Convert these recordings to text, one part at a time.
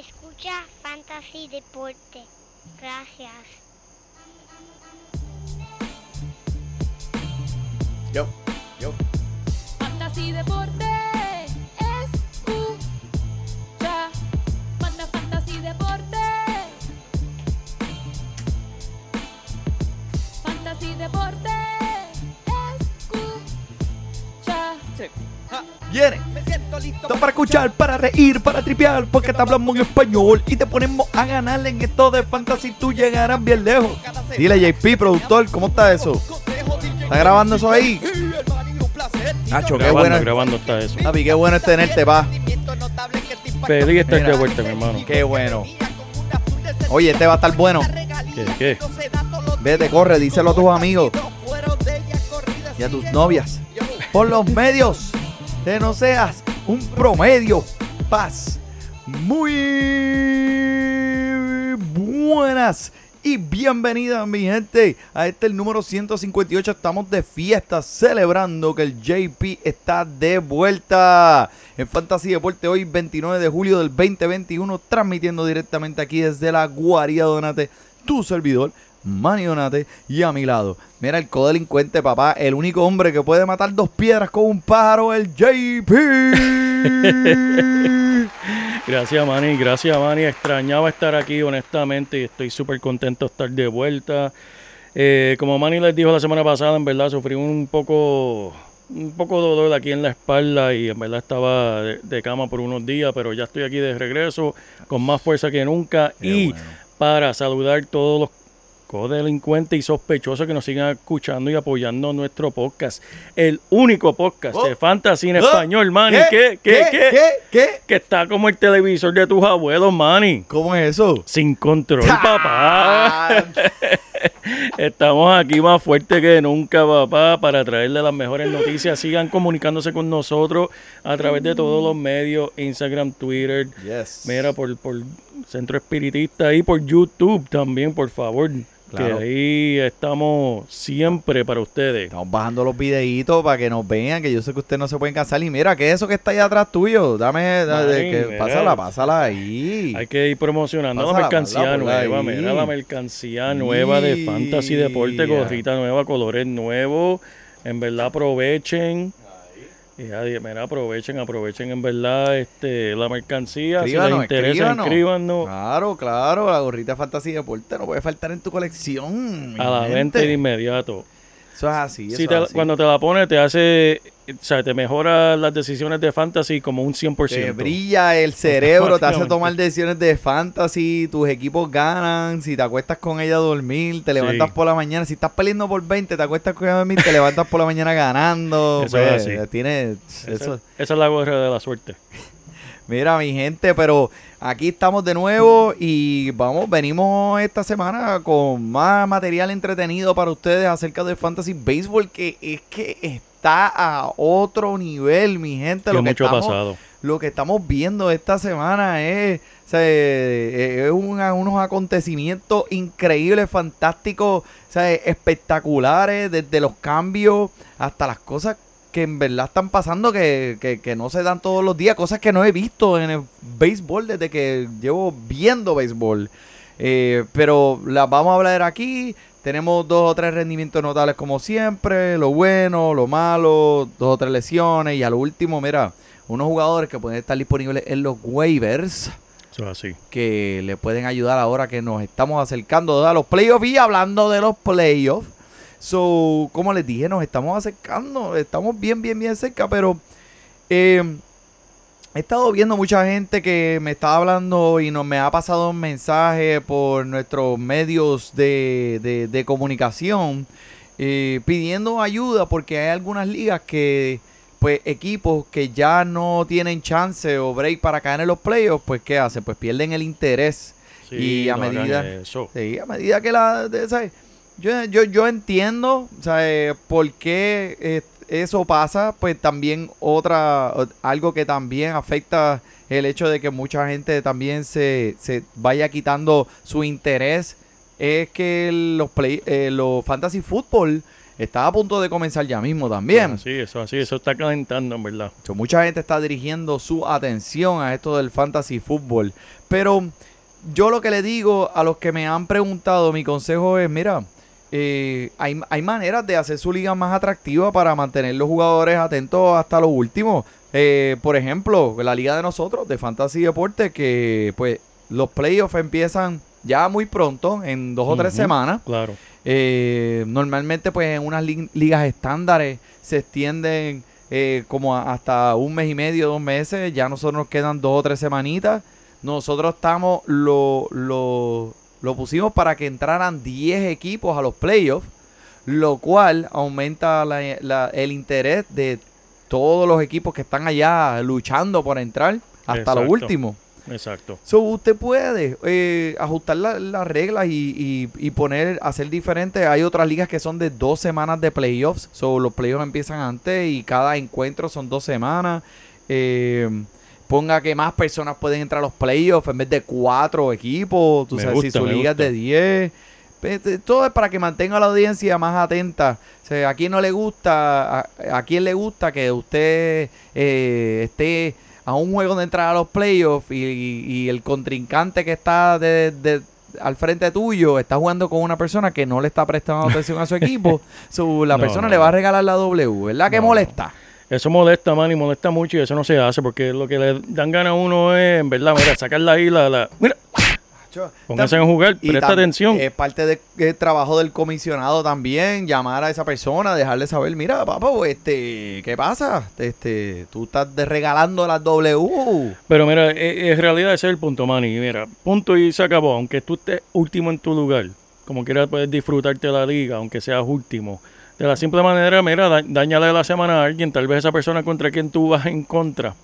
Escucha Fantasy Deporte. Gracias. Yo, yo. Fantasy Deporte. Escucha. Manda Fantasy Deporte. Fantasy Deporte. Escucha. Viene. Me siento listo para escuchar, para reír, para tripear, porque te hablamos en español y te ponemos a ganar en esto de fantasy. Tú llegarás bien lejos. Dile, JP, productor, ¿cómo está eso? ¿Está grabando eso ahí? Nacho, qué Grabando, bueno. grabando está eso. Papi, qué bueno es tenerte, pa. Feliz estar Mira. de vuelta, mi hermano. Qué bueno. Oye, este va a estar bueno. ¿Qué? ¿Qué? Vete, corre, díselo a tus amigos y a tus novias. Por los medios. Que no seas un promedio. Paz. Muy buenas y bienvenidas mi gente a este el número 158. Estamos de fiesta celebrando que el JP está de vuelta en Fantasy Deporte hoy 29 de julio del 2021 transmitiendo directamente aquí desde la Guarida Donate, tu servidor Manny Donate y a mi lado. Mira el codelincuente papá, el único hombre que puede matar dos piedras con un pájaro, el JP. Gracias, Manny. Gracias, Manny. Extrañaba estar aquí, honestamente, y estoy súper contento de estar de vuelta. Eh, como Manny les dijo la semana pasada, en verdad sufrí un poco, un poco de dolor aquí en la espalda y en verdad estaba de, de cama por unos días, pero ya estoy aquí de regreso con más fuerza que nunca Qué y bueno. para saludar todos los codelincuentes y sospechosos que nos sigan escuchando y apoyando nuestro podcast. El único podcast Oh. de fantasy en Oh. español, Manny. ¿Qué? ¿Qué? ¿Qué? ¿Qué? ¿Qué? Que está como el televisor de tus abuelos, Manny. ¿Cómo es eso? Sin control, papá. Estamos aquí más fuerte que nunca, papá, para traerle las mejores noticias. Sigan comunicándose con nosotros a través de todos los medios, Instagram, Twitter. Yes. Mira, por, por Centro Espiritista y por YouTube también, por favor. Claro. Que ahí estamos siempre para ustedes. Estamos bajando los videitos para que nos vean, que yo sé que ustedes no se pueden cansar. Y mira, ¿qué es eso que está ahí atrás tuyo? Dame, Ay, que- pásala, pásala ahí. Hay que ir promocionando Pásala, la mercancía nueva. ahí. Mira la mercancía nueva de Fantasy Deporte, gorrita nueva, colores nuevos. En verdad aprovechen. Y mira, aprovechen, aprovechen en verdad este, la mercancía. si Escríbanos, les interesa, escríbanos. Claro, claro, la gorrita Fantasy Deporte no puede faltar en tu colección. a la gente. venta de inmediato. Eso es así. Eso Si es te- así. cuando te la pones, te hace, o sea, te mejora las decisiones de Fantasy como un 100%. Te brilla el cerebro, te hace tomar decisiones de fantasy, tus equipos ganan, si te acuestas con ella a dormir, te levantas Sí. por la mañana, si estás peleando por 20, te acuestas con ella a dormir, te levantas por la mañana ganando. Eso es pues, así. tiene Esa, eso. esa es la gorra de la suerte. Mira, mi gente, pero aquí estamos de nuevo y vamos, venimos esta semana con más material entretenido para ustedes acerca del Fantasy Baseball, que es que está a otro nivel, mi gente. Lo que, mucho estamos, pasado. lo que estamos viendo esta semana es, o sea, eh, es una- unos acontecimientos increíbles, fantásticos, o sea, espectaculares, desde los cambios hasta las cosas que en verdad están pasando que, que- que no se dan todos los días, cosas que no he visto en el béisbol desde que llevo viendo béisbol. Eh, pero las vamos a hablar aquí. Tenemos dos o tres rendimientos notables como siempre, lo bueno, lo malo, dos o tres lesiones y a lo último, mira, unos jugadores que pueden estar disponibles en los waivers Eso así. que le pueden ayudar ahora que nos estamos acercando a los playoffs y hablando de los playoffs. So, como les dije, nos estamos acercando, estamos bien, bien, bien cerca, pero eh, he estado viendo mucha gente que me está hablando y nos me ha pasado un mensaje por nuestros medios de, de- de comunicación eh, pidiendo ayuda porque hay algunas ligas que, pues, equipos que ya no tienen chance o break para caer en los playoffs, pues, ¿qué hacen? Pues pierden el interés. Sí, Y a no medida- eso. Sí, a medida que la... de- ¿sabes? Yo, yo, yo entiendo, ¿sabes? Por qué eh, eso pasa, pues también otra, algo que también afecta el hecho de que mucha gente también se, se vaya quitando su interés, es que los, play, eh, los fantasy football está a punto de comenzar ya mismo también. Sí, eso así, eso está calentando, en verdad. So, mucha gente está dirigiendo su atención a esto del fantasy fútbol. Pero yo lo que le digo a los que me han preguntado, mi consejo es, mira, eh, hay, hay maneras de hacer su liga más atractiva para mantener los jugadores atentos hasta lo último. Eh, por ejemplo, la liga de nosotros, de Fantasy Deporte, que pues los playoffs empiezan ya muy pronto, en dos o tres semanas. Claro. Eh, normalmente, pues en unas li- ligas estándares se extienden eh, como a- hasta un mes y medio, dos meses. Ya nosotros nos quedan dos o tres semanitas. Nosotros estamos, lo, lo, lo pusimos para que entraran 10 equipos a los playoffs, lo cual aumenta la- la- el interés de todos los equipos que están allá luchando por entrar hasta lo último. Exacto. So, usted puede eh, ajustar la- las reglas y, y- y poner, hacer diferente. Hay otras ligas que son de dos semanas de playoffs. So, los playoffs empiezan antes y cada encuentro son dos semanas. Eh, ponga que más personas pueden entrar a los playoffs en vez de cuatro equipos. Tú Me sabes, si su liga es de 10. Pues, eh, Todo es para que mantenga a la audiencia más atenta. O sea, a quién no le gusta, a, a quién le gusta que usted eh, esté a un juego de entrar a los playoffs y, y- y el contrincante que está de, de- al frente tuyo está jugando con una persona que no le está prestando atención a su equipo. So, la No, persona no, le va a regalar la W, ¿verdad? Que no. molesta. Eso molesta, man, y molesta mucho y eso no se hace porque lo que le dan ganas a uno es, en verdad, mira, sacarla ahí, la, la, mira, póngase a jugar, Y presta atención. Es parte de- del trabajo del comisionado también, llamar a esa persona, dejarle saber, mira, papá, este, ¿qué pasa? Este, tú estás de- regalando las W. Pero mira, e- en realidad ese es el punto, Manny. Mira, punto y se acabó. Aunque tú estés último en tu lugar, como quieras puedes disfrutarte de la liga, aunque seas último. De la simple manera, mira, da- dañale la semana a alguien, tal vez esa persona contra quien tú vas en contra.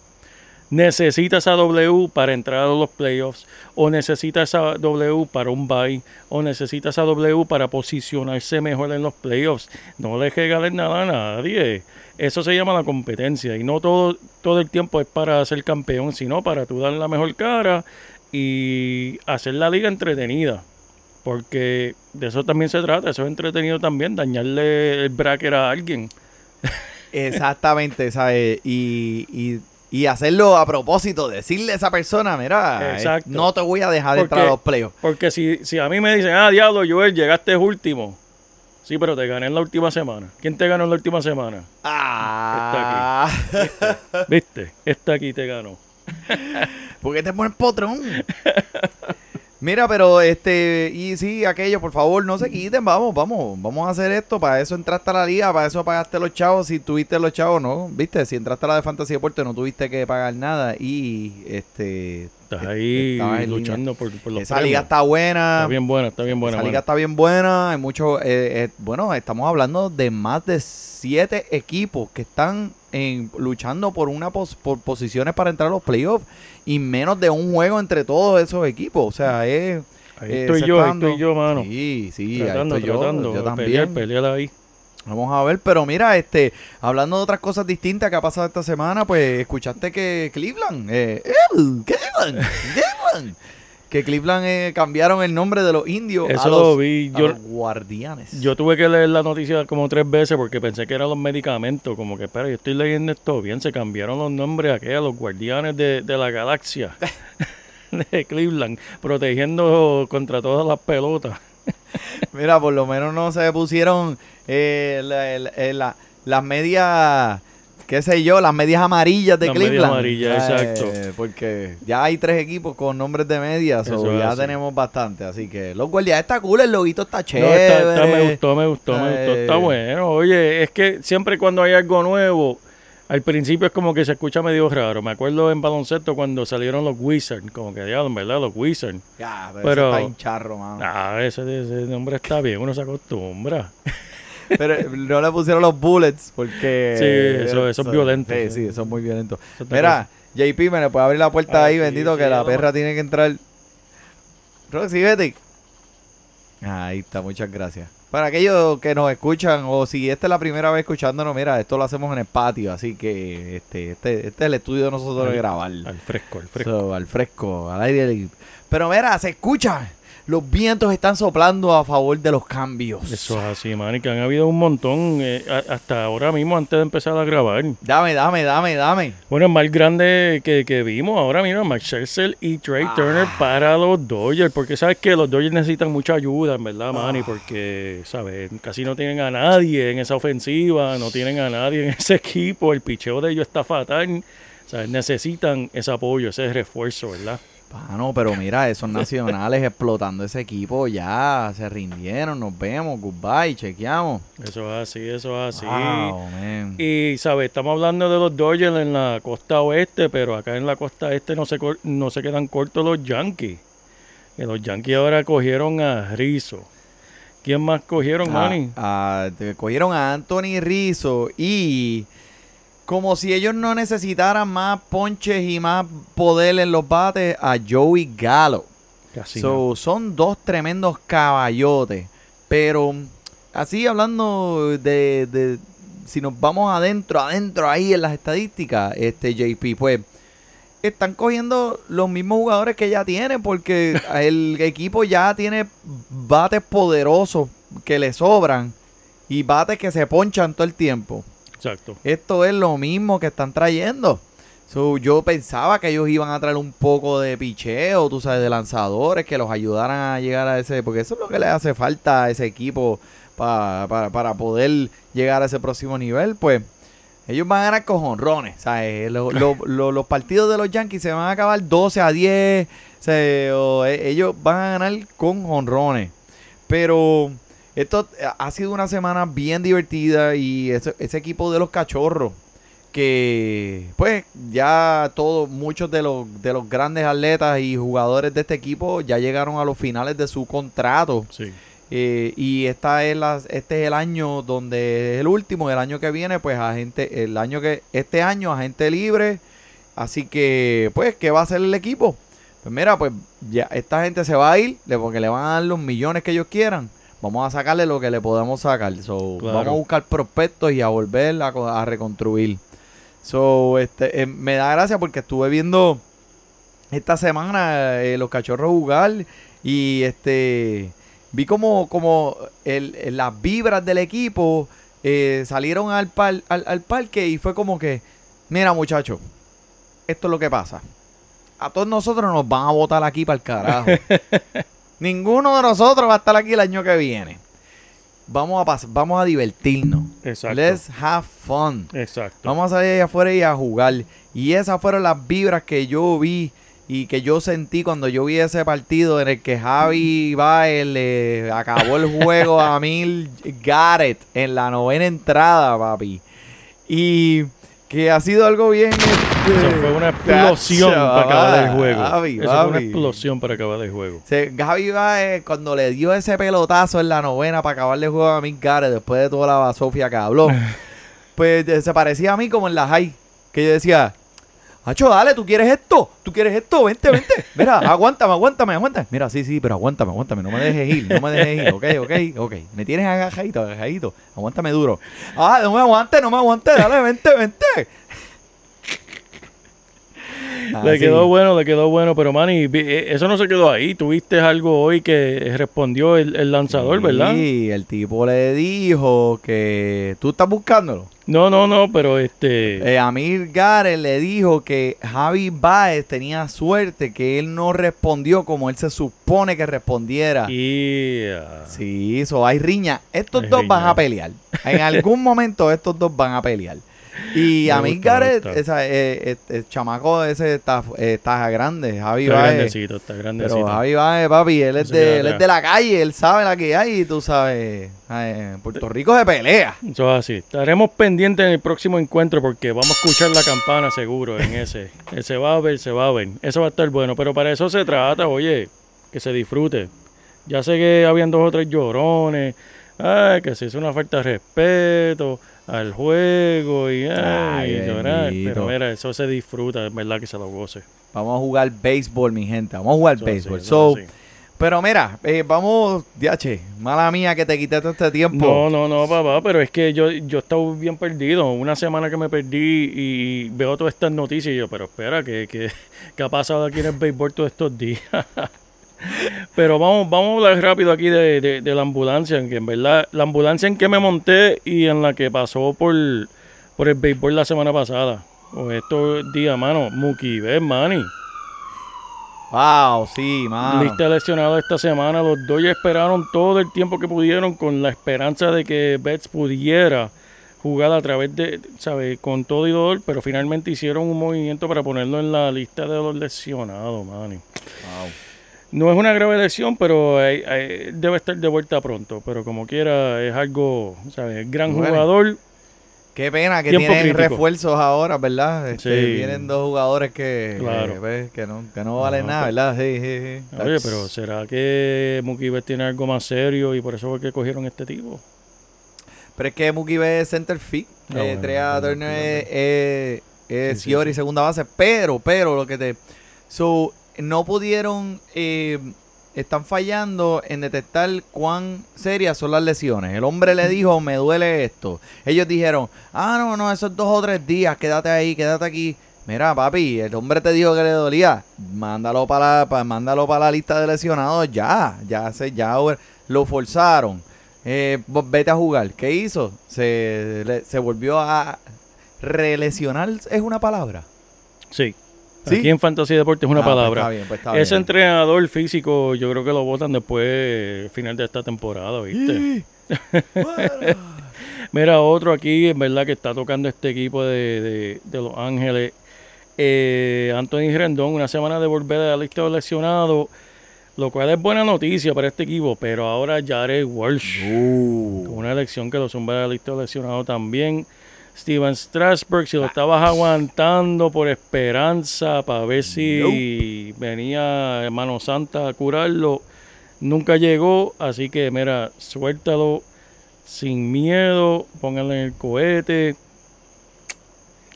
Necesita esa W para entrar a los playoffs, o necesita esa W para un bye, o necesita esa W para posicionarse mejor en los playoffs. No le regales nada a nadie. Eso se llama la competencia y no todo, todo el tiempo es para ser campeón, sino para tú dar la mejor cara y hacer la liga entretenida. Porque de eso también se trata, eso es entretenido también, dañarle el bracket a alguien. Exactamente, ¿sabes? Y, y, y hacerlo a propósito, decirle a esa persona, mira, eh, no te voy a dejar entrar a Porque- los playoffs. Porque si, si a mí me dicen, ah, diablo, Joel, llegaste último. Sí, pero te gané en la última semana. ¿Quién te ganó en la última semana? Ah, ¿Viste? Esta aquí te ganó. ¿por qué te pones potrón? Mira, pero este, y sí, aquello, por favor, no se quiten, vamos, vamos, vamos a hacer esto, para eso entraste a la liga, para eso pagaste los chavos, si tuviste los chavos, no, viste, si entraste a la de Fantasy Deporte no tuviste que pagar nada y este Estás eh, ahí luchando por, por los esa liga está buena, Está bien buena, está bien buena. esa liga está bien buena, hay mucho, eh, eh, bueno, estamos hablando de más de siete equipos que están en, luchando por una pos- por posiciones para entrar a los playoffs y menos de un juego entre todos esos equipos, o sea, es Ahí eh, estoy yo, ahí estoy yo, mano. Sí, sí, tratando, ahí estoy yo, yo también. Pelear, pelear ahí. Vamos a ver, pero mira, este, hablando de otras cosas distintas que ha pasado esta semana, pues escuchaste que Cleveland, eh, eh, Cleveland, Cleveland, que Cleveland eh, cambiaron el nombre de los indios a los, lo vi. a Yo, los guardianes. yo tuve que leer la noticia como tres veces porque pensé que eran los medicamentos. Como que, espera, yo estoy leyendo esto bien. Se cambiaron los nombres aquí a los guardianes de, de la galaxia de Cleveland, protegiendo contra todas las pelotas. Mira, por lo menos no se pusieron eh, la- la- eh, la- las medias, qué sé yo, las medias amarillas de Las medias amarillas, Eh, exacto. Porque ya hay tres equipos con nombres de medias, o ya así. tenemos bastante. Así que los guardianes está cool, el loguito está No, chévere. está- está- me gustó, me gustó, me gustó. Está Eh. bueno. Oye, es que siempre cuando hay algo nuevo, al principio es como que se escucha medio raro. Me acuerdo en baloncesto cuando salieron los Wizards, como que diablo, verdad, los Wizards. Ya, pero, Pero- ese está hincharro, mano. Ah, ese, ese nombre está bien, uno se acostumbra. Pero no le pusieron los bullets porque... Sí, eso- eso es violento. Sí, sí, eso es muy violento. Mira, JP, me le puede abrir la puerta Ah, ahí, sí, bendito, sí, que la perra tiene que entrar. Roxy, vete. Ahí está, muchas gracias. Para aquellos que nos escuchan, o si esta es la primera vez escuchándonos, mira, esto lo hacemos en el patio, así que este, este, este es el estudio de nosotros de grabar. Al fresco, al fresco. So, al fresco, al aire libre. Pero mira, se escucha. Los vientos están soplando a favor de los cambios. Eso es así, man, y que han habido un montón, eh, hasta ahora mismo antes de empezar a grabar. Dame, dame, dame, dame. Bueno, el más grande que, que vimos ahora, mira, Max Scherzer y Trey Ah. Turner para los Dodgers, porque sabes que los Dodgers necesitan mucha ayuda, en verdad, Ah. Manny, porque, sabes, casi no tienen a nadie en esa ofensiva, no tienen a nadie en ese equipo, el picheo de ellos está fatal, sabes, necesitan ese apoyo, ese refuerzo, ¿verdad? Pano, pero mira, esos nacionales explotando ese equipo ya se rindieron, nos vemos, goodbye, chequeamos. Eso es así, eso es así. Wow. Y, ¿sabes? Estamos hablando de los Dodgers en la costa oeste, pero acá en la costa este no se, no se quedan cortos los Yankees. Que los Yankees ahora cogieron a Rizzo. ¿Quién más cogieron, Ah, Manny? ah, cogieron a Anthony Rizzo y como si ellos no necesitaran más ponches y más poder en los bates a Joey Gallo. Casi So, son dos tremendos caballotes. Pero así hablando de, de- si nos vamos adentro, adentro ahí en las estadísticas, este JP, pues están cogiendo los mismos jugadores que ya tienen porque el equipo ya tiene bates poderosos que le sobran y bates que se ponchan todo el tiempo. Exacto. Esto es lo mismo que están trayendo. So, yo pensaba que ellos iban a traer un poco de picheo, tú sabes, de lanzadores que los ayudaran a llegar a ese, porque eso es lo que le hace falta a ese equipo pa- pa- para poder llegar a ese próximo nivel. Pues ellos van a ganar con jonrones, ¿sabes? Lo- lo- lo- los partidos de los Yankees se van a acabar 12 a 10, ¿sabes? O, ellos van a ganar con jonrones. Pero esto ha sido una semana bien divertida y ese, ese equipo de los cachorros que pues ya todos muchos de los de los grandes atletas y jugadores de este equipo ya llegaron a los finales de su contrato. Sí. eh, y esta es la, este es el año donde es el último el año que viene pues agente el año que este año agente libre. Así que pues qué va a hacer el equipo pues mira pues ya esta gente se va a ir porque le van a dar los millones que ellos quieran vamos a sacarle lo que le podemos sacar so, Claro. vamos a buscar prospectos y a volver a, co- a reconstruir so este eh, me da gracia porque estuve viendo esta semana eh, los cachorros jugar y este vi como, como el, el- las vibras del equipo eh, salieron al, par- al, al parque y fue como que, mira muchachos, esto es lo que pasa. A todos nosotros nos van a votar aquí para el carajo. Ninguno de nosotros va a estar aquí el año que viene. Vamos a pas- vamos a divertirnos. Exacto. Let's have fun. Exacto. Vamos a salir allá afuera y a jugar. Y esas fueron las vibras que yo vi y que yo sentí cuando yo vi ese partido en el que Javi Baez le acabó el juego a Mil Garrett en la novena entrada, papi. Y que ha sido algo bien. este, Eso fue una explosión para acabar el juego. Eso fue una explosión para acabar el juego. Se- Javi Baez, cuando le dio ese pelotazo en la novena para acabarle el juego a Mick Garrett después de toda la basofia que habló, pues eh, se parecía a mí como en la high. Que yo decía, Hacho, dale, ¿tú quieres esto? ¿Tú quieres esto? Vente, vente. Mira, aguántame, aguántame, aguántame. Mira, sí, sí, pero aguántame, aguántame. No me dejes ir, no me dejes ir. Ok, ok, ok. Me tienes agajadito, agajadito. Aguántame duro. Ah, no me aguante, no me aguante. Dale, vente, vente. Le Así. quedó bueno, le quedó bueno, pero Manny, eh, eso no se quedó ahí. Tuviste algo hoy que respondió el, el lanzador, ¿verdad? Sí, el tipo le dijo que tú estás buscándolo. No, no, no, pero este. Eh, Amir Gareth le dijo que Javi Baez tenía suerte, que él no respondió como él se supone que respondiera. y, ah, Sí, eso hay riña. Estos Hay dos van a pelear. En algún momento estos dos van a pelear. Y gusta, me Gareth, esa, eh, eh, el chamaco ese está, eh, está grande. Javi está Baez. grandecito, está grandecito. Pero Javi Baez, papi, él es, de, él es de la calle, él sabe la que hay y tú sabes. en Puerto Rico se pelea. Eso es así. Estaremos pendientes en el próximo encuentro porque vamos a escuchar la campana seguro en ese. Se va a ver, se va a ver. Eso va a estar bueno. Pero para eso se trata, oye, que se disfrute. Ya sé que habían dos o tres llorones. Ay, que se hizo una falta de respeto al juego y, ay, llorar. Pero mira, eso se disfruta, es verdad que se lo goce. Vamos a jugar béisbol, mi gente. Vamos a jugar béisbol. So, así. pero mira, eh, vamos, diache, mala mía que te quité todo este tiempo. No, no, no, papá, pero es que yo, yo estaba bien perdido. Una semana que me perdí y veo todas estas noticias y yo, pero espera, ¿qué, qué, qué ha pasado aquí en el béisbol todos estos días? Pero vamos, vamos a hablar rápido aquí de, de- de la ambulancia, en que en verdad, la ambulancia en que me monté y en la que pasó por, por el béisbol la semana pasada. O estos días, mano, Muki, ves, Manny. Wow, sí, mano. Lista de lesionados esta semana. Los Dodgers esperaron todo el tiempo que pudieron con la esperanza de que Betts pudiera jugar a través de, ¿sabes? Con todo y dolor, pero finalmente hicieron un movimiento para ponerlo en la lista de los lesionados, Manny. Wow. No es una grave lesión, pero hay- hay- debe estar de vuelta pronto. Pero como quiera, es algo, ¿sabes? Gran Bueno. jugador. Qué pena que tienen crítico. refuerzos ahora, ¿verdad? Este, Sí. Vienen dos jugadores que, Claro. ves, que no, que no valen nada, ¿verdad? Sí, sí, sí. Oye, pero ¿será que Mookie Betts tiene algo más serio y por eso fue que cogieron este tipo? Pero es que Mookie Betts es center field. Ah, eh, bueno, Trea bueno, Turner bueno. es, es, Sí, segunda base. Pero, pero, lo que te... So, no pudieron... eh, están fallando en detectar cuán serias son las lesiones. El hombre le dijo, me duele esto. Ellos dijeron, ah, no, no, esos dos o tres días, quédate ahí, quédate aquí. Mira, papi, el hombre te dijo que le dolía. Mándalo para, pa- mándalo para la lista de lesionados ya. Ya se, ya lo forzaron. Eh, vete a jugar. ¿Qué hizo? Se, le- se volvió a relesionar. ¿Es una palabra? Sí. ¿Sí? Aquí en Fantasy Deportes es una Ah, pues palabra. está bien, pues está Ese bien. entrenador físico, yo creo que lo votan después, final de esta temporada, ¿viste? Mira, otro aquí, en verdad, que está tocando este equipo de, de- de Los Ángeles. Eh, Anthony Rendón, una semana de volver a la lista de lesionados, lo cual es buena noticia para este equipo, pero ahora Jared Walsh, Uh. una elección que lo zumba de la lista de lesionados también. Steven Strasburg, si lo estabas aguantando por esperanza para ver si venía Hermano Santa a curarlo, nunca llegó, así que mira, suéltalo sin miedo, póngalo en el cohete,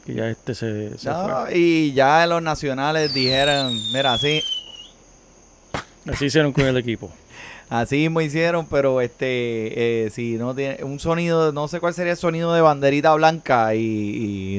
que ya este se, se No, y ya los nacionales dijeron, mira, así, fue. Así hicieron con el equipo. Así mismo hicieron, pero este, eh, si no tiene un sonido, no sé cuál sería el sonido de banderita blanca y,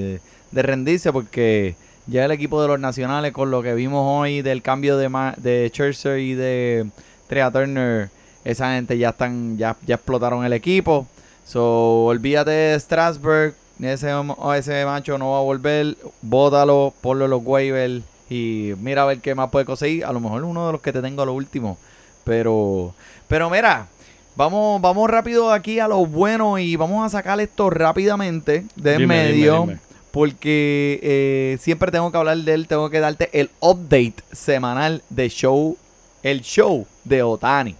de, rendirse, porque ya el equipo de los nacionales, con lo que vimos hoy del cambio de, Ma- de Scherzer y de Trea Turner, esa gente ya están, ya, ya explotaron el equipo. So, olvídate de Strasburg, ese, ese macho no va a volver, bótalo, ponlo los waivers y mira a ver qué más puede conseguir. A lo mejor uno de los que te tengo a lo último. Pero, pero mira, vamos, vamos rápido aquí a lo bueno y vamos a sacar esto rápidamente de en Dime, dime, medio. dime. Porque eh, siempre tengo que hablar de él, tengo que darte el update semanal de show, el show de Otani.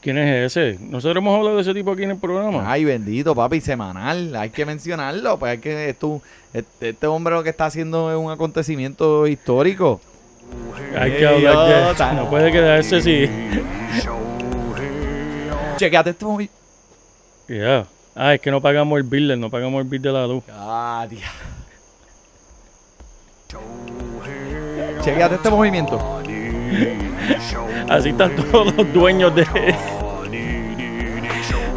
¿Quién es ese? Nosotros hemos hablado de ese tipo aquí en el programa. Ay, bendito, papi, semanal. Hay que mencionarlo. Pues hay que esto, este, este hombre lo que está haciendo es un acontecimiento histórico. Hay que hablar de. No puede quedarse así. Chequeate este movi- Ya. Ah, es que no pagamos el bill, no pagamos el bill de la luz. Ah, tía. Chequeate este movimiento. Así están todos los dueños de.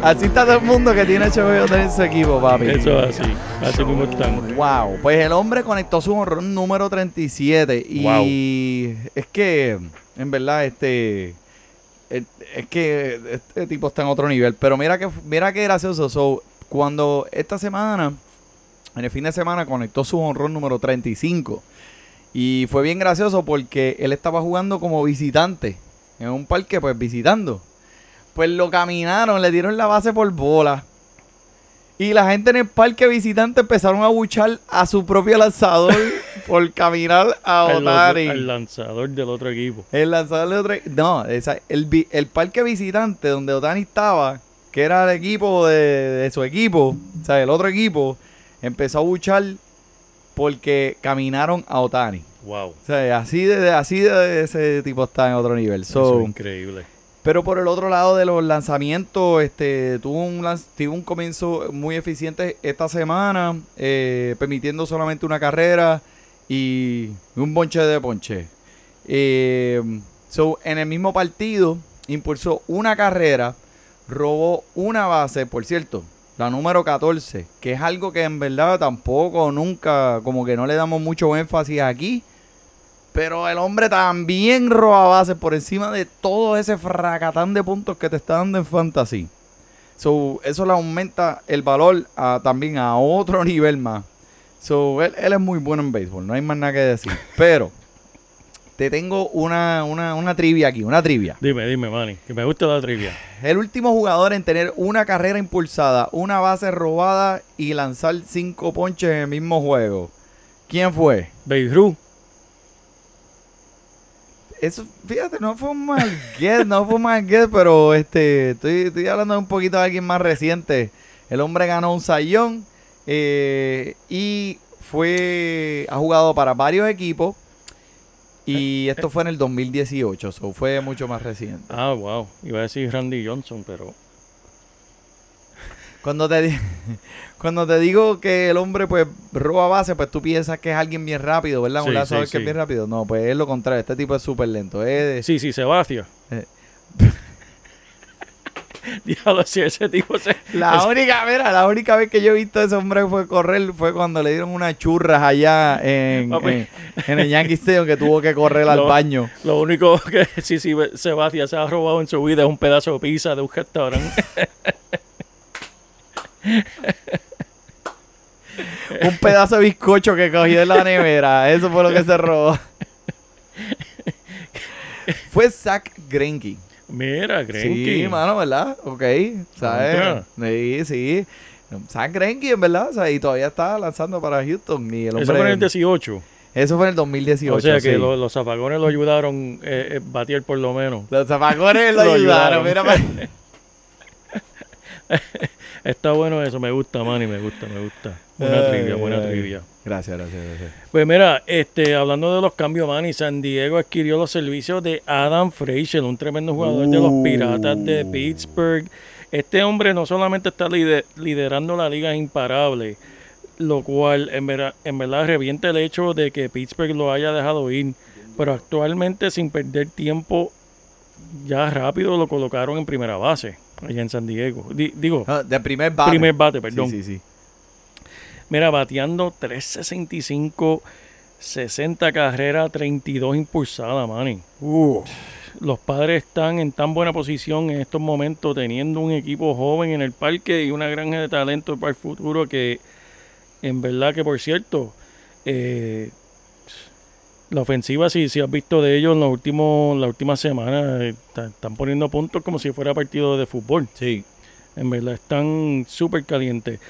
Así está todo el mundo que tiene HBO en su equipo, papi. Eso es así. Así mismo están. Wow, pues el hombre conectó su honrón número 37 y es que en verdad este es, es que este tipo está en otro nivel, pero mira que mira qué gracioso, so, cuando esta semana en el fin de semana conectó su honrón número 35 y fue bien gracioso porque él estaba jugando como visitante en un parque pues visitando. Pues lo caminaron, le dieron la base por bola. Y la gente en el parque visitante empezaron a buchar a su propio lanzador por caminar a Otani. al lanzador del otro equipo. El lanzador de otro. No, esa- el, el parque visitante donde Otani estaba, que era el equipo de, de su equipo, o sea, el otro equipo, empezó a buchar porque caminaron a Otani. Wow. O sea, así de, así de ese tipo está en otro nivel. So, Eso es increíble. Pero por el otro lado de los lanzamientos, este, tuvo un, tuvo un comienzo muy eficiente esta semana, eh, permitiendo solamente una carrera y un bonche de ponche. Eh, so, en el mismo partido, impulsó una carrera, robó una base, por cierto, la número 14, que es algo que en verdad tampoco, nunca, como que no le damos mucho énfasis aquí. Pero el hombre también roba bases por encima de todo ese fracatán de puntos que te está dando en fantasy. So, eso le aumenta el valor a- también a otro nivel más. So, él, él es muy bueno en béisbol, no hay más nada que decir. Pero te tengo una, una, una trivia aquí, una trivia. Dime, dime, Manny, que me gusta la trivia. El último jugador en tener una carrera impulsada, una base robada y lanzar cinco ponches en el mismo juego. ¿Quién fue? Babe Ruth. Eso, fíjate, no fue un mal guess, no fue un mal guess, pero este, estoy, estoy hablando un poquito de alguien más reciente. El hombre ganó un sayón eh, y fue, ha jugado para varios equipos y esto fue en el 2018, so fue mucho más reciente. Ah, wow. Iba a decir Randy Johnson, pero. Cuando te, cuando te digo que el hombre pues roba base, pues tú piensas que es alguien bien rápido, ¿verdad? Sí, Un lanzador sí, que es bien rápido. No, pues es lo contrario. Este tipo es súper lento. Es, Sí, sí, Sebastián. Eh. Diablo, si ese tipo se. La es- única, mira, la única vez que yo he visto a ese hombre fue correr fue cuando le dieron unas churras allá en, en, en el Yankee Stadium que tuvo que correr al No. baño. Lo único que sí, sí, Sebastián se ha robado en su vida es un pedazo de pizza de un restaurante. Un pedazo de bizcocho que cogió de la nevera. Eso fue lo que se robó. Fue Zach Greinke. Mira, Grenky. Sí, mano, ¿verdad? Ok, ¿sabes? Sí, sí. Zach Greinke, en verdad, o sea, y todavía está lanzando para Houston. Y el Eso fue en el 18. Eso fue en el 2018. o sea que sí. lo- los zafagones lo ayudaron eh, eh, batir por lo menos. Los zapacones lo, Lo ayudaron. ayudaron. Mira, Está bueno eso, me gusta, Manny, me gusta, me gusta. Buena Ay, trivia, buena ay. trivia. Gracias, gracias, gracias. Pues mira, este, hablando de los cambios, Manny, San Diego adquirió los servicios de Adam Frazier, un tremendo jugador de los Uh. Piratas de Pittsburgh. Este hombre no solamente está lider- liderando la liga imparable, lo cual en, vera- en verdad revienta el hecho de que Pittsburgh lo haya dejado ir, pero actualmente sin perder tiempo, ya rápido lo colocaron en primera base, allá en San Diego. Di- digo, Ah, de primer bate. primer bate, perdón. Sí, sí, sí. Mira, bateando 365, 60 carreras, 32 impulsadas, Manny. Los padres están en tan buena posición en estos momentos, teniendo un equipo joven en el parque y una granja de talento para el futuro que, en verdad que, por cierto, eh, la ofensiva, si, si has visto de ellos en los últimos, las últimas semanas, eh, están poniendo puntos como si fuera partido de fútbol. Sí. En verdad, están súper calientes.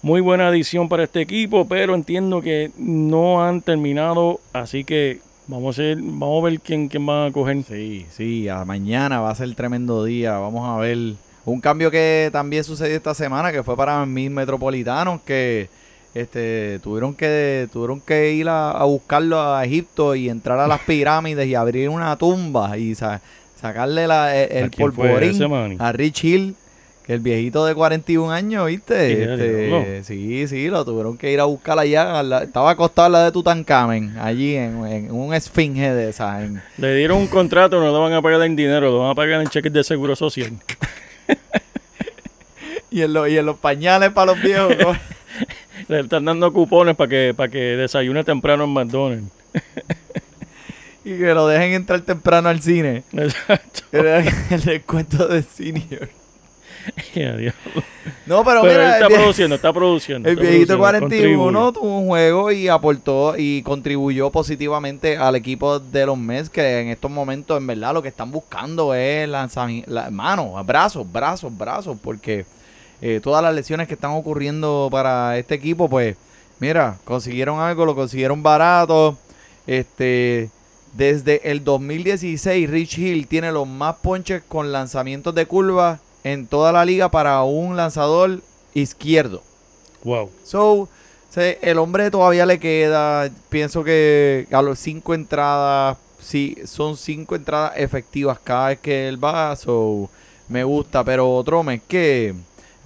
Muy buena adición para este equipo, pero entiendo que no han terminado, así que vamos a, ver, vamos a ver quién, quién va a coger. Sí, sí, a mañana va a ser tremendo día. Vamos a ver un cambio que también sucedió esta semana, que fue para mis metropolitanos, que este tuvieron que tuvieron que ir a, a buscarlo a Egipto y entrar a las pirámides y abrir una tumba y sa- sacarle la, el, el ¿A quién fue polvorín a Rich Hill, que el viejito de 41 años, ¿viste? ¿Qué Este, sí, sí, lo tuvieron que ir a buscar allá. al la- estaba acostado al lado de Tutankamen, allí en, en un esfinge de esa. en- Le dieron un contrato, no lo van a pagar en dinero, lo van a pagar en cheques de seguro social. Y en, los- y en los pañales para los viejos. ¿no? Le están dando cupones para que, para que desayune temprano en McDonald's. y que lo dejen entrar temprano al cine. Exacto. Era el descuento de senior. No, pero, Pero él mira, está el, produciendo, está produciendo. el está viejito produciendo, 41 contribuye. tuvo un juego y aportó y contribuyó positivamente al equipo de los Mets que en estos momentos en verdad lo que están buscando es lanzamiento, la, manos, brazos, brazos, brazos, porque eh, todas las lesiones que están ocurriendo para este equipo, pues mira, consiguieron algo, lo consiguieron barato. Este, desde el 2016, Rich Hill tiene los más ponches con lanzamientos de curva en toda la liga para un lanzador izquierdo. Wow. So, el hombre todavía le queda. Pienso que a los cinco entradas, sí, son cinco entradas efectivas cada vez que él va. So, me gusta. Pero otro mes que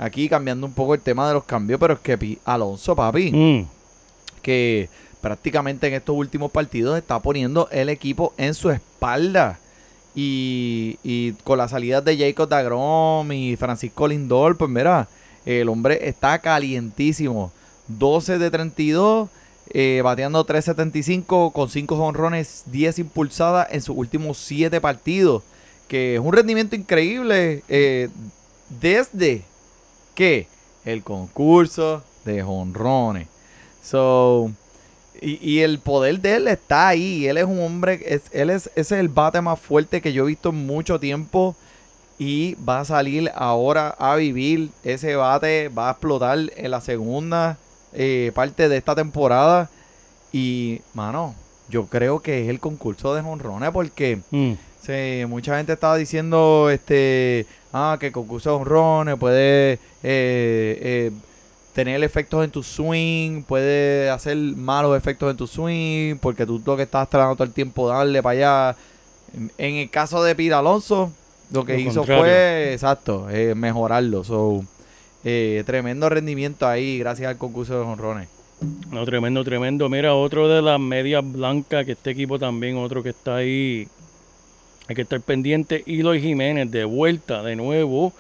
aquí cambiando un poco el tema de los cambios, pero es que Alonso, papi, Mm. que prácticamente en estos últimos partidos está poniendo el equipo en su espalda. Y, y con la salida de Jacob Dagrom y Francisco Lindor, pues mira, el hombre está calientísimo. 12 de 32, eh, bateando 3.75 con 5 jonrones, 10 impulsadas en sus últimos 7 partidos. Que es un rendimiento increíble eh, desde que el concurso de jonrones. So, y, y el poder de él está ahí. Él es un hombre, es, él es, ese es el bate más fuerte que yo he visto en mucho tiempo. Y va a salir ahora a vivir. Ese bate va a explotar en la segunda eh, parte de esta temporada. Y, mano, yo creo que es el concurso de jonrones porque Mm. Sí, mucha gente estaba diciendo este ah, que el concurso de honrones puede eh, eh, tener efectos en tu swing, puede hacer malos efectos en tu swing, porque tú lo que estás tratando todo el tiempo darle para allá. En- En el caso de Pete Alonso, lo que Lo hizo contrario. fue, exacto, eh, mejorarlo. So, eh, tremendo rendimiento ahí gracias al concurso de honrones. No, tremendo, tremendo. Mira, otro de las medias blancas, que este equipo también, otro que está ahí, hay que estar pendiente. Eloy Jiménez, de vuelta, de nuevo,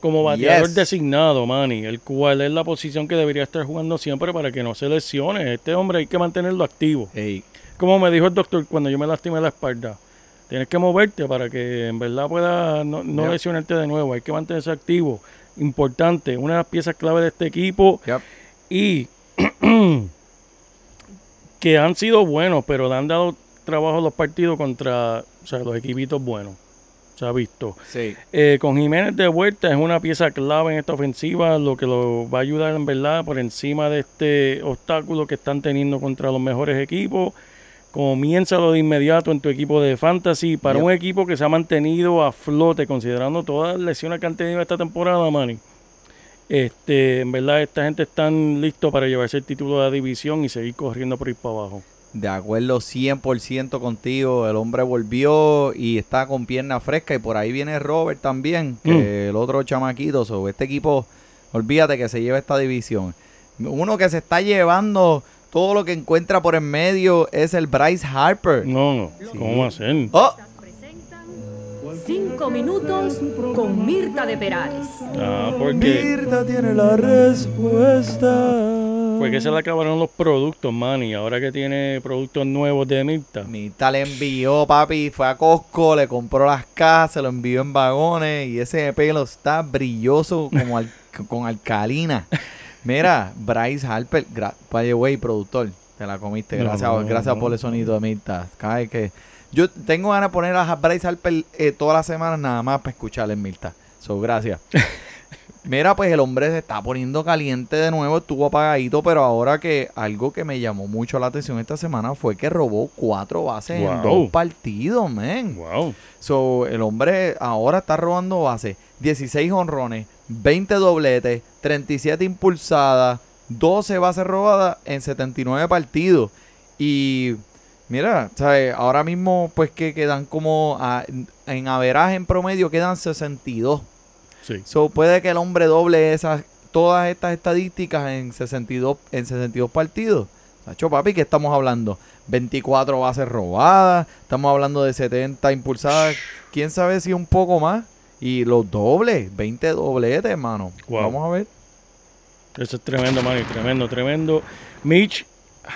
como bateador Yes. designado, Manny, el cual es la posición que debería estar jugando siempre para que no se lesione. Este hombre hay que mantenerlo activo. Como me dijo el doctor cuando yo me lastimé la espalda, tienes que moverte para que en verdad pueda no, no Yep. lesionarte de nuevo. Hay que mantenerse activo. Importante, una de las piezas clave de este equipo yep. y que han sido buenos, pero le han dado trabajo los partidos contra o sea, los equipitos buenos. Se ha visto. Sí. Eh, con Jiménez de vuelta es una pieza clave en esta ofensiva, lo que lo va a ayudar en verdad por encima de este obstáculo que están teniendo contra los mejores equipos. Comiénzalo de inmediato en tu equipo de fantasy para Yep. un equipo que se ha mantenido a flote, considerando todas las lesiones que han tenido esta temporada, Manny. Este, en verdad, esta gente están listos para llevarse el título de la división y seguir corriendo por ir para abajo. De acuerdo 100% contigo, el hombre volvió y está con pierna fresca y por ahí viene Robert también, que el otro chamaquito, so, este equipo, olvídate que se lleva esta división. Uno que se está llevando todo lo que encuentra por en medio es el Bryce Harper. No, no, ¿cómo va a ser? Oh, Cinco minutos con Mirta de Perales. Ah, porque Mirta tiene la respuesta. Fue que se le acabaron los productos, Manny. Ahora que tiene productos nuevos de Mirta. Mirta le envió, papi, fue a Costco, le compró las cajas, se lo envió en vagones y ese pelo está brilloso como al- con alcalina. Mira, Bryce Harper, by the way, productor, te la comiste. No, Gracias, no, gracias no. por el sonido de Mirta. Cada vez que yo tengo ganas de poner a Bryce Harper eh, todas las semanas nada más para escucharle en Mirta. So, gracias. Mira, pues el hombre se está poniendo caliente de nuevo, estuvo apagadito, pero ahora que algo que me llamó mucho la atención esta semana fue que robó cuatro bases en dos partidos, men. Wow. So, el hombre ahora está robando bases, 16 honrones, 20 dobletes, 37 impulsadas, 12 bases robadas en 79 partidos. Y mira, ¿sabes? ahora mismo pues que quedan como a- en averaje en promedio quedan 62. Sí. So, puede que el hombre doble esas, todas estas estadísticas en 62, en 62 partidos. Sacho, papi, ¿qué estamos hablando? 24 bases robadas, estamos hablando de 70 impulsadas, quién sabe si un poco más. Y los dobles, 20 dobletes, hermano. Wow. Vamos a ver. Eso es tremendo, Manny. Tremendo, tremendo. Mitch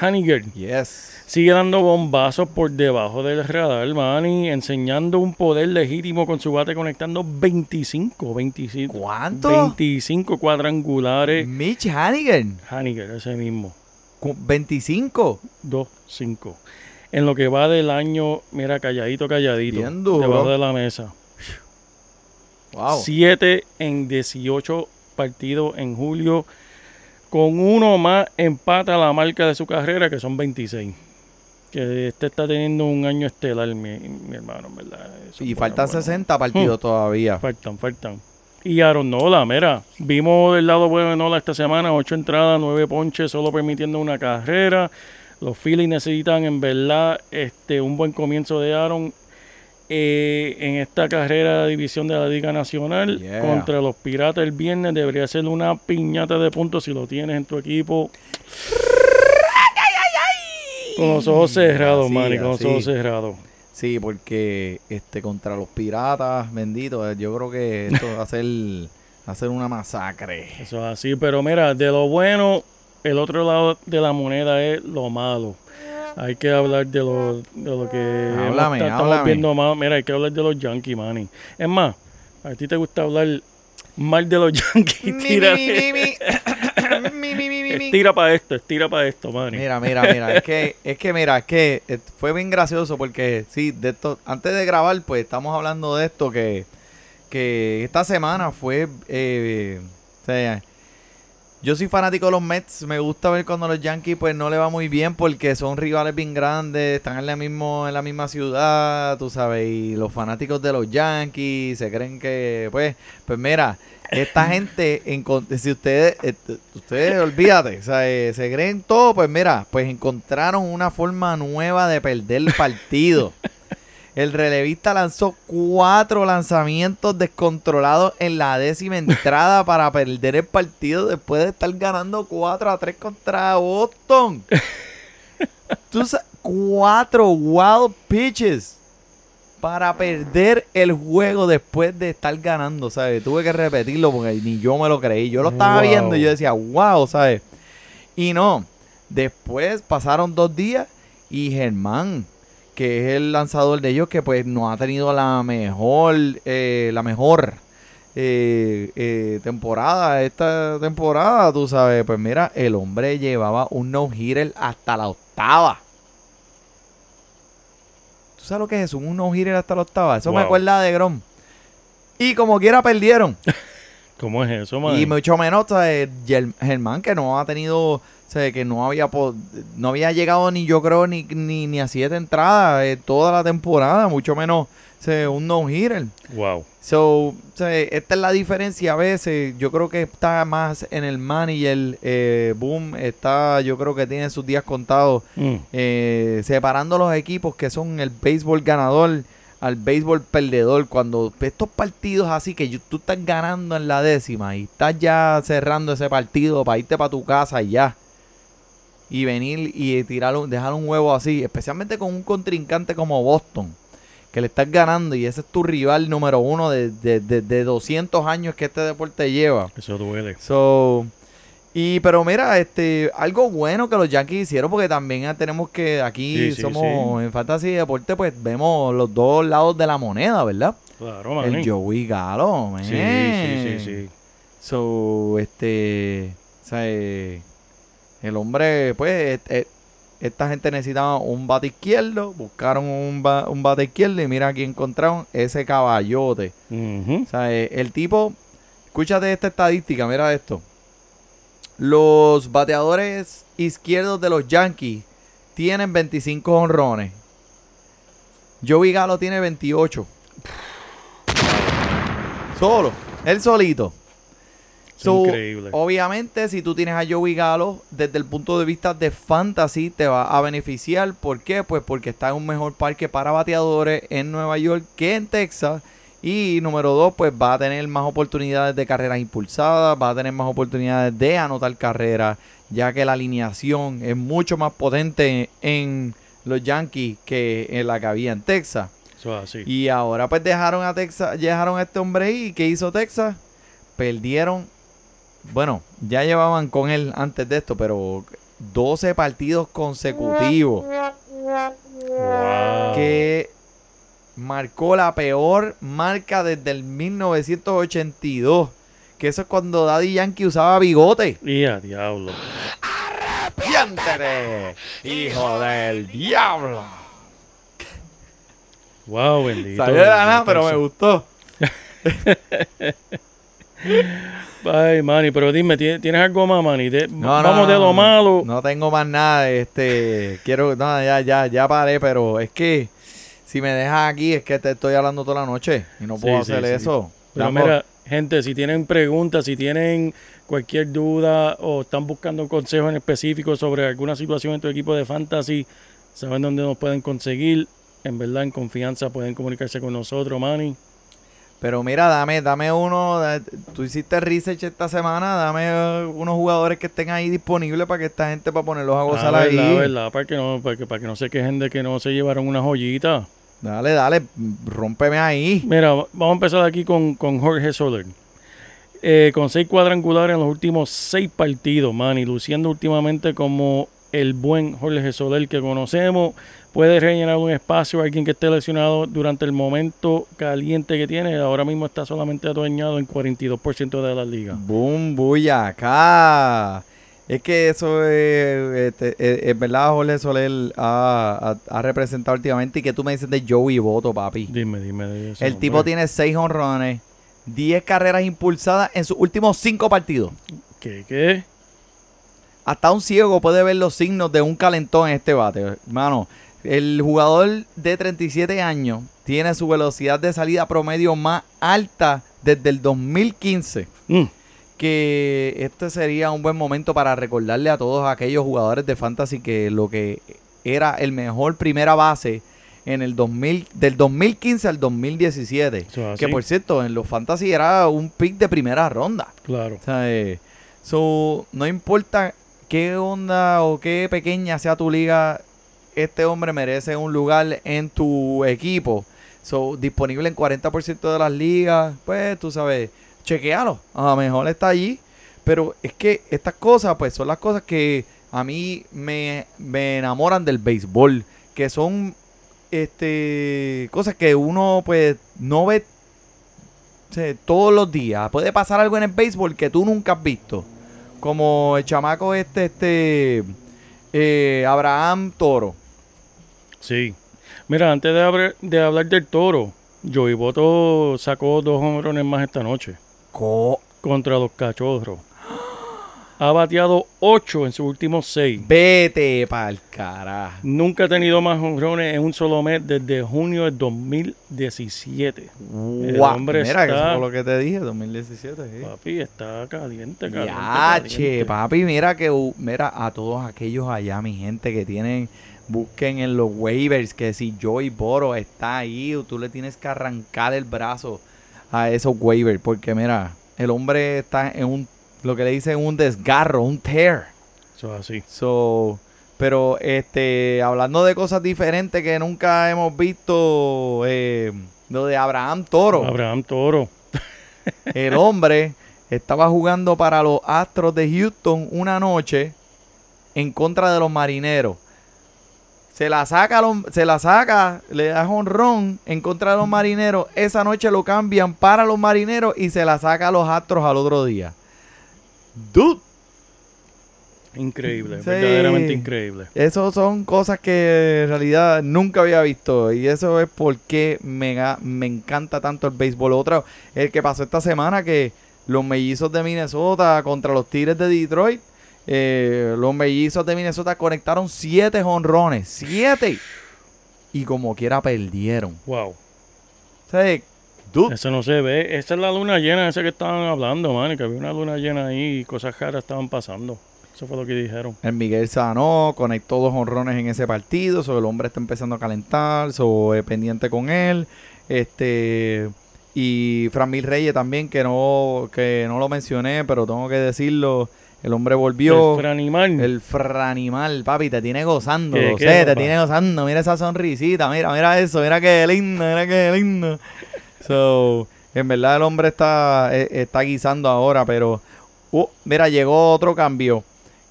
Haniger Yes. sigue dando bombazos por debajo del radar, Manny. Enseñando un poder legítimo con su bate, conectando 25, 25. ¿Cuánto? 25 cuadrangulares. Mitch Hannigan, Haniger, ese mismo. cu- 25. 2, 5. En lo que va del año, mira, calladito, calladito. Bien duro. Debajo de la mesa. Wow. 7 en 18 partidos en julio. Con uno más empata la marca de su carrera, que son 26. Que este está teniendo un año estelar, mi, mi hermano, en ¿verdad? Eso Y faltan bueno, bueno. 60 partidos todavía. Faltan, faltan. Y Aaron Nola, mira, vimos el lado bueno de Nola esta semana, ocho entradas, nueve ponches, solo permitiendo una carrera. Los Phillies necesitan en verdad este un buen comienzo de Aaron eh, en esta carrera de división de la Liga Nacional Yeah. contra los Piratas el viernes. Debería ser una piñata de puntos si lo tienes en tu equipo. Con los ojos cerrados, Así, Manny, con los ojos cerrados. Sí, porque este contra los piratas, bendito, eh, yo creo que esto va a ser, va a ser una masacre. Eso es así, pero mira, de lo bueno, el otro lado de la moneda es lo malo. Hay que hablar de lo, de lo que hemos- Háblame, estamos háblame. viendo más. Mira, hay que hablar de los Yankees, Manny. Es más, a ti te gusta hablar mal de los Yankees. Tira, estira para esto, estira para esto, Manny. Mira, mira, mira, es que, es que mira, es que eh, fue bien gracioso porque sí, de esto, antes de grabar, pues estamos hablando de esto que, que esta semana fue, eh, o sea, yo soy fanático de los Mets, me gusta ver cuando los Yankees pues no le va muy bien porque son rivales bien grandes, están en la mismo, en la misma ciudad, tú sabes, y los fanáticos de los Yankees se creen que, pues, pues mira, esta gente, encon- si ustedes, eh, ustedes olvídate, o sea, eh, se creen todo, pues mira, pues encontraron una forma nueva de perder el partido. El relevista lanzó cuatro lanzamientos descontrolados en la décima entrada para perder el partido después de estar ganando 4 a 3 contra Boston. Tú sa- cuatro wild pitches para perder el juego después de estar ganando, ¿sabes? Tuve que repetirlo porque ni yo me lo creí. Yo lo estaba Wow. viendo y yo decía, wow, ¿sabes? Y no, después pasaron dos días y Germán, que es el lanzador de ellos, que pues no ha tenido la mejor, eh, la mejor eh, eh, temporada, esta temporada, tú sabes, pues mira, el hombre llevaba un no-hitter hasta la octava. ¿Tú sabes lo que es eso? Un no-hitter hasta la octava. Eso me acuerda de Grom. Y como quiera perdieron. ¿Cómo es eso, Manny? Y mucho menos Germán, que no ha tenido, ¿sabes? que no había no había llegado ni yo creo ni, ni, ni a siete entradas eh, toda la temporada, mucho menos un no-hitter. Wow. So, esta es la diferencia a veces. Yo creo que está más en el manager. Eh, Boom está, yo creo que tiene sus días contados. Mm. eh, separando los equipos que son el béisbol ganador al béisbol perdedor. Cuando estos partidos así que tú estás ganando en la décima y estás ya cerrando ese partido para irte para tu casa y ya. Y venir y tirar un- dejar un huevo así, especialmente con un contrincante como Boston, que le estás ganando y ese es tu rival número uno de, de, de- de 200 años que este deporte lleva. Eso duele. So, y pero mira, este, algo bueno que los Yankees hicieron, porque también tenemos que aquí Sí, sí, somos en Fantasy Deporte, pues vemos los dos lados de la moneda, ¿verdad? Claro, Manny. El Joey Galo, man. Sí, sí, sí, sí. So, este, o sea, eh, el hombre, pues, et- et- esta gente necesitaba un bate izquierdo, buscaron un, ba- un bate izquierdo y mira aquí encontraron ese caballote. O sea, eh, el tipo, escúchate esta estadística, mira esto. Los bateadores izquierdos de los Yankees tienen 25 honrones. Joey Galo tiene 28. Solo, él solito. So, increíble. Obviamente, si tú tienes a Joey Galo, desde el punto de vista de fantasy, te va a beneficiar. ¿Por qué? Pues porque está en un mejor parque para bateadores en Nueva York que en Texas. Y número dos, pues va a tener más oportunidades de carreras impulsadas, va a tener más oportunidades de anotar carreras, ya que la alineación es mucho más potente en los Yankees que en la que había en Texas. Eso es así. Y ahora pues dejaron a Texas, dejaron a este hombre ahí. ¿Y qué hizo Texas? Perdieron. Bueno, ya llevaban con él antes de esto, pero 12 partidos consecutivos. Wow. Que marcó la peor marca desde el 1982. Que eso es cuando Daddy Yankee usaba bigote. Y a diablo. ¡Arrepiéntete, hijo del diablo! Wow, bendito. Salió de la nada, pero me gustó. Ay, Manny, pero dime, ¿tie- ¿tienes algo más, Manny? De- No, no, vamos de no, lo no, malo. No tengo más nada. Este, quiero, no, ya, ya, ya paré, pero es que si me dejas aquí es que te estoy hablando toda la noche y no puedo Sí, sí, hacer sí. eso. Pero Damos- mira, gente, si tienen preguntas, si tienen cualquier duda o están buscando un consejo en específico sobre alguna situación en tu equipo de fantasy, saben dónde nos pueden conseguir. En verdad, en confianza pueden comunicarse con nosotros, Manny. Pero mira, dame, dame uno. Tú hiciste research esta semana, dame eh, unos jugadores que estén ahí disponibles para que esta gente para ponerlos a gozar Ah, ahí. verdad, verdad, para que, no, para, que, para que no se quejen de que no se llevaron una joyita. Dale, dale, rómpeme ahí. Mira, vamos a empezar aquí con, con Jorge Soler. eh, con seis cuadrangulares en los últimos seis partidos, man, y luciendo últimamente como el buen Jorge Soler que conocemos. Puede rellenar un espacio a alguien que esté lesionado durante el momento caliente que tiene. Ahora mismo está solamente adueñado en 42% de la liga. Boom, acá. Es que eso es, este, es, es verdad, Jorge Soler ha, ha- ha representado últimamente. Y que tú me dices de Joey Boto, papi. Dime, dime. de El tipo hombre. tiene 6 honrones, 10 carreras impulsadas en sus últimos 5 partidos. ¿Qué? ¿Qué? Hasta un ciego puede ver los signos de un calentón en este bate. Hermano, el jugador de 37 años tiene su velocidad de salida promedio más alta desde el 2015. Mm, Que este sería un buen momento para recordarle a todos aquellos jugadores de fantasy que lo que era el mejor primera base en el 2000, del 2015 al 2017. Eso es Que por cierto, en los fantasy era un pick de primera ronda. Claro. O sea, eh, so, no importa qué onda o qué pequeña sea tu liga, este hombre merece un lugar en tu equipo. So, disponible en 40% de las ligas, pues tú sabes, chequealo. A lo mejor está allí. Pero es que estas cosas, pues son las cosas que a mí me, me enamoran del béisbol. Que son este cosas que uno pues no ve todos los días. Puede pasar algo en el béisbol que tú nunca has visto. Como el chamaco este, este, eh, Abraham Toro. Sí. Mira, antes de, hablar- de hablar del toro, Joey Boto sacó dos hombrones más esta noche Co- contra los cachorros. Ha bateado 8 en sus últimos 6. Vete pa'l carajo. Nunca ha tenido más hombrones en un solo mes desde junio del 2017. El Guau, hombre Mira, que eso lo que te dije, 2017. sí. Papi, está caliente, caliente. Ya, che, papi, mira que mira a todos aquellos allá, mi gente que tienen, busquen en los waivers que si Joey Boro está ahí, tú le tienes que arrancar el brazo a esos waivers, porque mira, el hombre está en un, lo que le dicen un desgarro, un tear. Eso es así. So, pero este, hablando de cosas diferentes que nunca hemos visto, eh, lo de Abraham Toro. Abraham Toro. El hombre estaba jugando para los Astros de Houston una noche en contra de los marineros. Se la saca, se la saca, le da honrón en contra de los marineros. Esa noche lo cambian para los marineros y se la saca a los Astros al otro día. Dude, Increíble, Sí. verdaderamente increíble. eso son cosas que en realidad nunca había visto. Y eso es porque me, me encanta tanto el béisbol. Otro, el que pasó esta semana, que los mellizos de Minnesota contra los Tigres de Detroit. eh, los mellizos de Minnesota conectaron siete jonrones. ¡Siete! Y como quiera perdieron. Wow. O sea, dude, Eso no se ve. Esa es la luna llena, esa que estaban hablando, man. Que había una luna llena ahí y cosas raras estaban pasando. Eso fue lo que dijeron. El Miguel sanó, conectó dos honrones en ese partido, so el hombre está empezando a calentar, so eh, pendiente con él. Este y Framil Reyes también que no que no lo mencioné, pero tengo que decirlo, el hombre volvió. El Franimal. El franimal, papi, te tiene gozando, ¿Qué, lo qué, sé, te tiene gozando. Mira esa sonrisita, mira, mira eso, mira qué lindo, mira qué lindo. So, en verdad el hombre está, eh, está guisando ahora, pero uh, mira, llegó otro cambio.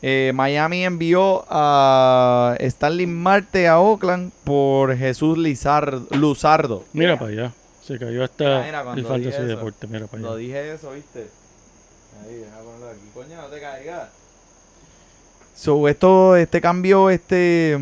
Eh, Miami envió a Stanley Marte a Oakland por Jesús Lizar- Luzardo. Mira para allá. Se cayó hasta mira, el fantasy deporte. Mira para allá. dije eso, ¿viste? Ahí, deja ponerlo aquí. Coño, no te caigas. So, esto, este cambio, este...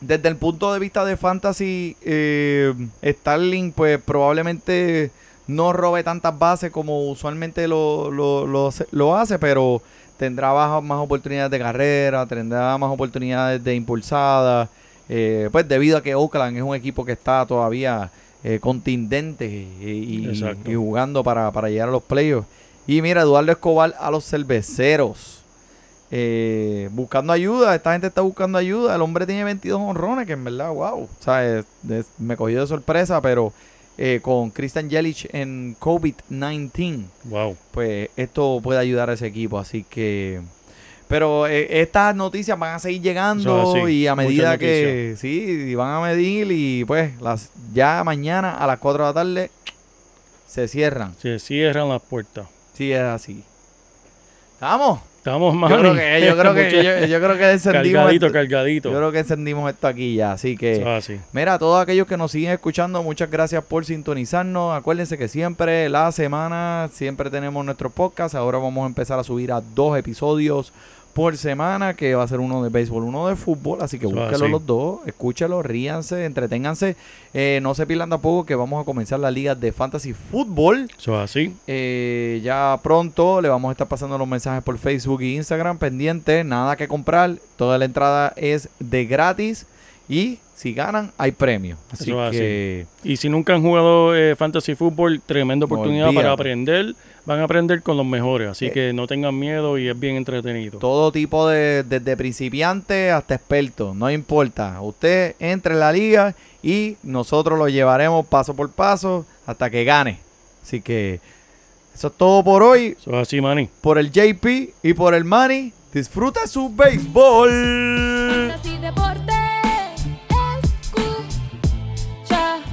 Desde el punto de vista de fantasy, eh, Starling, pues probablemente no robe tantas bases como usualmente lo, lo, lo hace- lo hace, pero tendrá baja- más oportunidades de carrera, tendrá más oportunidades de impulsada, eh, pues debido a que Oakland es un equipo que está todavía eh, y jugando para, para llegar a los playoffs. Y mira, Eduardo Escobar a los cerveceros. Eh, buscando ayuda, esta gente está buscando ayuda. El hombre tiene 22 honrones, que en verdad, wow. O sea, es- es- me cogió de sorpresa, pero eh, con Christian Yelich en COVID-19 Wow. pues esto puede ayudar a ese equipo. Así que. Pero eh, estas noticias van a seguir llegando y a medida que. Sí, van a medir y pues las ya mañana a las 4 de la tarde se cierran. Se cierran las puertas. Sí, es así. ¿Estamos? Estamos, Yo Manny. creo que, yo creo que, yo, yo creo que encendimos cargadito, esto- cargadito. Yo creo que encendimos esto aquí ya, así que... Mira, a todos aquellos que nos siguen escuchando, muchas gracias por sintonizarnos. Acuérdense que siempre, la semana, siempre tenemos nuestro podcast. Ahora vamos a empezar a subir a dos episodios por semana, que va a ser uno de béisbol, uno de fútbol. Así que es búsquenlo así. los dos, escúchenlos, ríanse, entreténganse. Eh, no se pierdan tampoco que vamos a comenzar la liga de fantasy fútbol. Eso es así. Eh, ya pronto le vamos a estar pasando los mensajes por Facebook e Instagram pendiente, nada que comprar, toda la entrada es de gratis y si ganan hay premio. Así Eso es que Y si nunca han jugado eh, Fantasy Football, tremenda oportunidad Olvídate. para aprender. Van a aprender con los mejores, así Eh. que no tengan miedo y es bien entretenido. todo tipo de, desde principiante hasta experto, no importa. Usted entre en la liga y nosotros lo llevaremos paso por paso hasta que gane. Así que eso es todo por hoy. Eso es así, Manny. Por el JP y por el Manny, disfruta su béisbol. Fantasy Deporte.